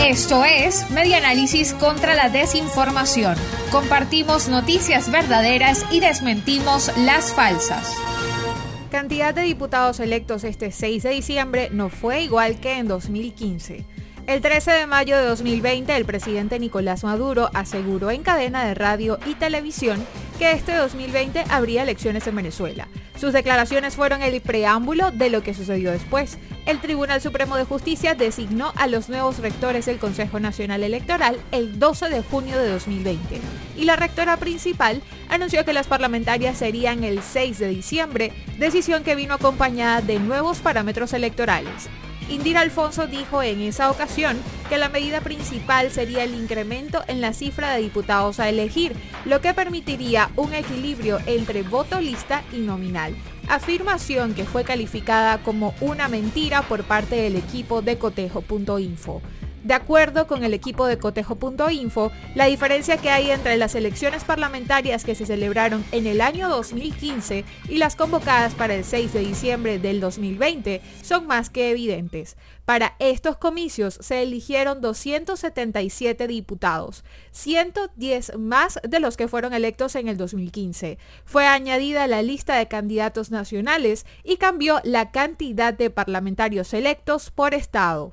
Esto es Media Análisis contra la Desinformación. Compartimos noticias verdaderas y desmentimos las falsas. Cantidad de diputados electos este 6 de diciembre no fue igual que en 2015. El 13 de mayo de 2020, el presidente Nicolás Maduro aseguró en cadena de radio y televisión que este 2020 habría elecciones en Venezuela. Sus declaraciones fueron el preámbulo de lo que sucedió después. El Tribunal Supremo de Justicia designó a los nuevos rectores del Consejo Nacional Electoral el 12 de junio de 2020 y la rectora principal anunció que las parlamentarias serían el 6 de diciembre, decisión que vino acompañada de nuevos parámetros electorales. Indira Alfonso dijo en esa ocasión que la medida principal sería el incremento en la cifra de diputados a elegir, lo que permitiría un equilibrio entre voto lista y nominal. Afirmación que fue calificada como una mentira por parte del equipo de cotejo.info. De acuerdo con el equipo de cotejo.info, la diferencia que hay entre las elecciones parlamentarias que se celebraron en el año 2015 y las convocadas para el 6 de diciembre del 2020 son más que evidentes. Para estos comicios se eligieron 277 diputados, 110 más de los que fueron electos en el 2015. Fue añadida la lista de candidatos nacionales y cambió la cantidad de parlamentarios electos por estado.